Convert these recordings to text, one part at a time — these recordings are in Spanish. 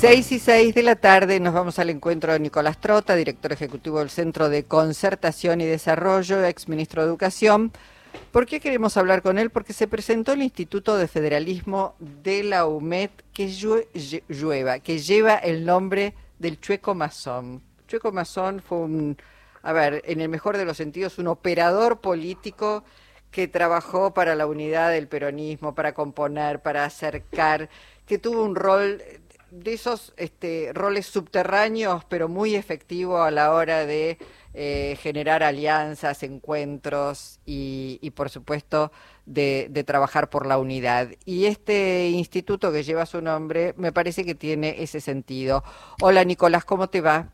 6 y 6 de la tarde nos vamos al encuentro de Nicolás Trota, director ejecutivo del Centro de Concertación y Desarrollo, ex ministro de Educación. ¿Por qué queremos hablar con él? Porque se presentó el Instituto de Federalismo de la UMED que, llueva, que lleva el nombre del Chueco Mazón. Chueco Mazón fue un, a ver, en el mejor de los sentidos, un operador político que trabajó para la unidad del peronismo, para componer, para acercar, que tuvo un rol de esos este, roles subterráneos, pero muy efectivo a la hora de eh, generar alianzas, encuentros y, por supuesto, de, de, trabajar por la unidad. Y este instituto que lleva su nombre me parece que tiene ese sentido. Hola Nicolás, ¿cómo te va?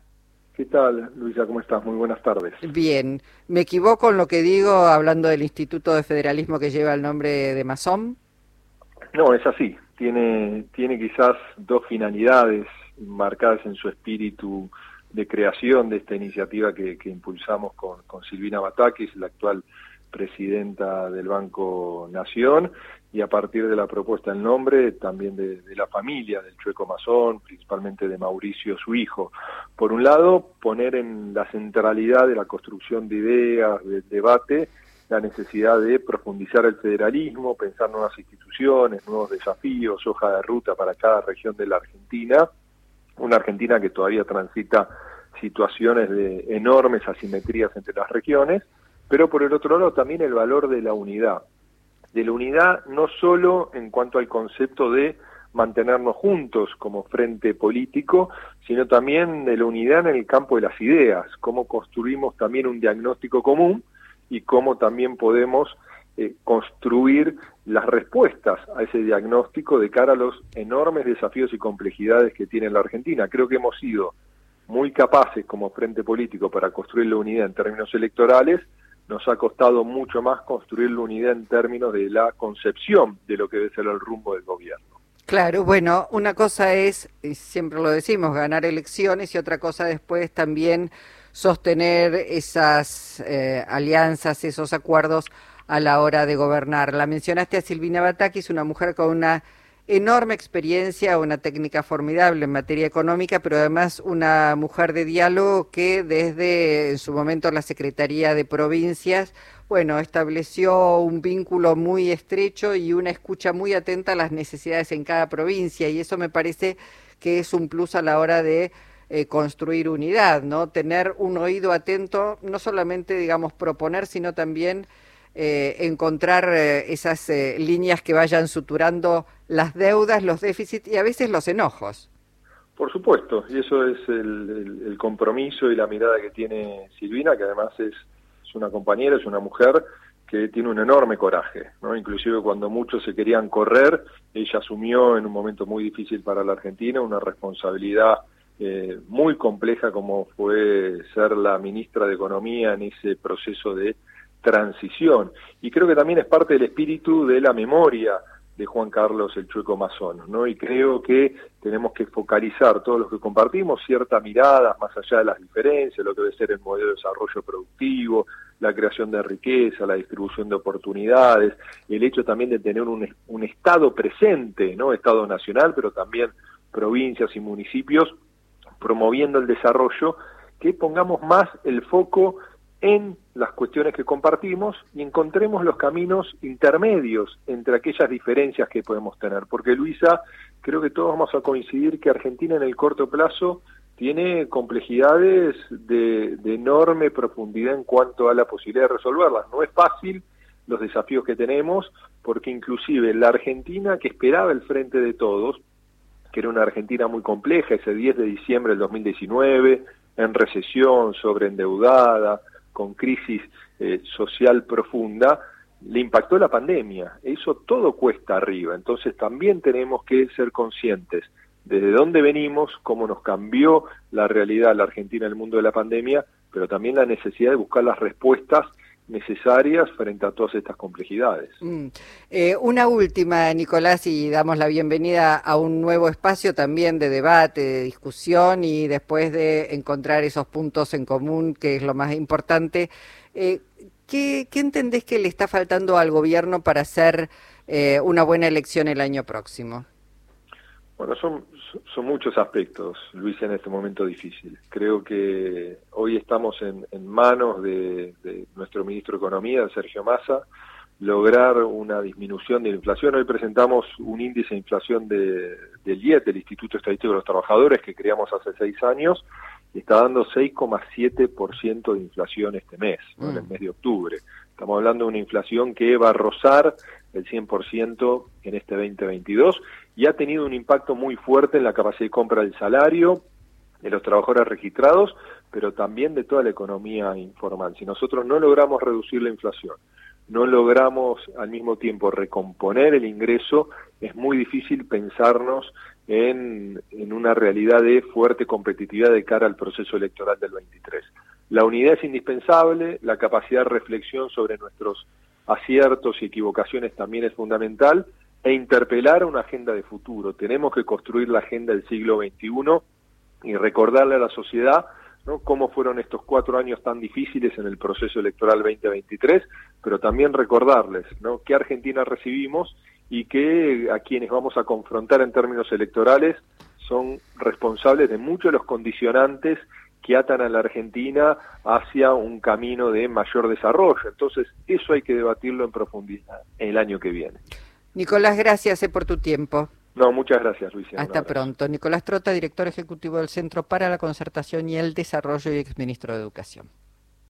¿Qué tal, Luisa? ¿Cómo estás? Muy buenas tardes. Bien. ¿Me equivoco en lo que digo hablando del Instituto de Federalismo que lleva el nombre de Masón? No, es así tiene, tiene quizás dos finalidades marcadas en su espíritu de creación de esta iniciativa que, impulsamos con, Silvina Batakis, la actual presidenta del Banco Nación, y a partir de la propuesta del nombre también de, de, la familia del Chueco Mazón, principalmente de Mauricio, su hijo. Por un lado, poner en la centralidad de la construcción de ideas, del debate, la necesidad de profundizar el federalismo, pensar nuevas instituciones, nuevos desafíos, hoja de ruta para cada región de la Argentina, una Argentina que todavía transita situaciones de enormes asimetrías entre las regiones, pero por el otro lado también el valor de la unidad, de la unidad no solo en cuanto al concepto de mantenernos juntos como frente político, sino también de la unidad en el campo de las ideas, cómo construimos también un diagnóstico común, y cómo también podemos eh, construir las respuestas a ese diagnóstico de cara a los enormes desafíos y complejidades que tiene la Argentina. Creo que hemos sido muy capaces como frente político para construir la unidad en términos electorales, nos ha costado mucho más construir la unidad en términos de la concepción de lo que debe ser el rumbo del gobierno. Claro, bueno, una cosa es, y siempre lo decimos, ganar elecciones y otra cosa después también sostener esas eh, alianzas, esos acuerdos a la hora de gobernar. La mencionaste a Silvina Batakis, una mujer con una enorme experiencia, una técnica formidable en materia económica, pero además una mujer de diálogo que desde en su momento la Secretaría de Provincias, bueno, estableció un vínculo muy estrecho y una escucha muy atenta a las necesidades en cada provincia y eso me parece que es un plus a la hora de eh, construir unidad, ¿no? Tener un oído atento, no solamente, digamos, proponer, sino también eh, encontrar eh, esas líneas que vayan suturando las deudas, los déficits y a veces los enojos. Por supuesto, y eso es el, compromiso y la mirada que tiene Silvina, que además es, es, una compañera, es una mujer que tiene un enorme coraje, ¿no? Inclusive cuando muchos se querían correr, ella asumió en un momento muy difícil para la Argentina una responsabilidad eh, muy compleja como fue ser la ministra de Economía en ese proceso de transición. Y creo que también es parte del espíritu de la memoria de Juan Carlos el Chueco Mazón, ¿no? Y creo que tenemos que focalizar todos los que compartimos cierta mirada más allá de las diferencias, lo que debe ser el modelo de desarrollo productivo, la creación de riqueza, la distribución de oportunidades, el hecho también de tener un, un Estado presente, ¿no? Estado nacional, pero también provincias y municipios promoviendo el desarrollo, que pongamos más el foco en las cuestiones que compartimos y encontremos los caminos intermedios entre aquellas diferencias que podemos tener. Porque Luisa, creo que todos vamos a coincidir que Argentina en el corto plazo tiene complejidades de, enorme profundidad en cuanto a la posibilidad de resolverlas. No es fácil los desafíos que tenemos, porque inclusive la Argentina que esperaba el frente de todos, que era una Argentina muy compleja, ese 10 de diciembre del 2019, en recesión, sobreendeudada, con crisis eh, social profunda, le impactó la pandemia. Eso todo cuesta arriba. Entonces también tenemos que ser conscientes desde dónde venimos, cómo nos cambió la realidad la Argentina en el mundo de la pandemia, pero también la necesidad de buscar las respuestas necesarias frente a todas estas complejidades. Mm. Eh, una última, Nicolás, y damos la bienvenida a un nuevo espacio también de debate, de discusión y después de encontrar esos puntos en común, que es lo más importante. Eh, ¿qué, ¿Qué entendés que le está faltando al gobierno para hacer eh, una buena elección el año próximo? Bueno, son, son muchos aspectos, Luis, en este momento difícil. Creo que hoy estamos en, manos de, nuestro ministro de Economía, Sergio Massa, lograr una disminución de la inflación. Hoy presentamos un índice de inflación de, del IET, del Instituto Estadístico de los Trabajadores, que creamos hace seis años, y está dando 6,7% de inflación este mes, en el mm. mes de octubre. Estamos hablando de una inflación que va a rozar el 100% en este 2022 y ha tenido un impacto muy fuerte en la capacidad de compra del salario de los trabajadores registrados, pero también de toda la economía informal. Si nosotros no logramos reducir la inflación, no logramos al mismo tiempo recomponer el ingreso, es muy difícil pensarnos en, en, una realidad de fuerte competitividad de cara al proceso electoral del 23. La unidad es indispensable, la capacidad de reflexión sobre nuestros aciertos y equivocaciones también es fundamental, e interpelar una agenda de futuro. Tenemos que construir la agenda del siglo XXI y recordarle a la sociedad ¿no? cómo fueron estos cuatro años tan difíciles en el proceso electoral 2023, pero también recordarles ¿no? qué Argentina recibimos y que a quienes vamos a confrontar en términos electorales son responsables de muchos de los condicionantes que atan a la Argentina hacia un camino de mayor desarrollo. Entonces, eso hay que debatirlo en profundidad el año que viene. Nicolás, gracias eh, por tu tiempo. No, muchas gracias, Luis. Hasta pronto. Nicolás Trota, director ejecutivo del Centro para la Concertación y el Desarrollo y exministro de Educación.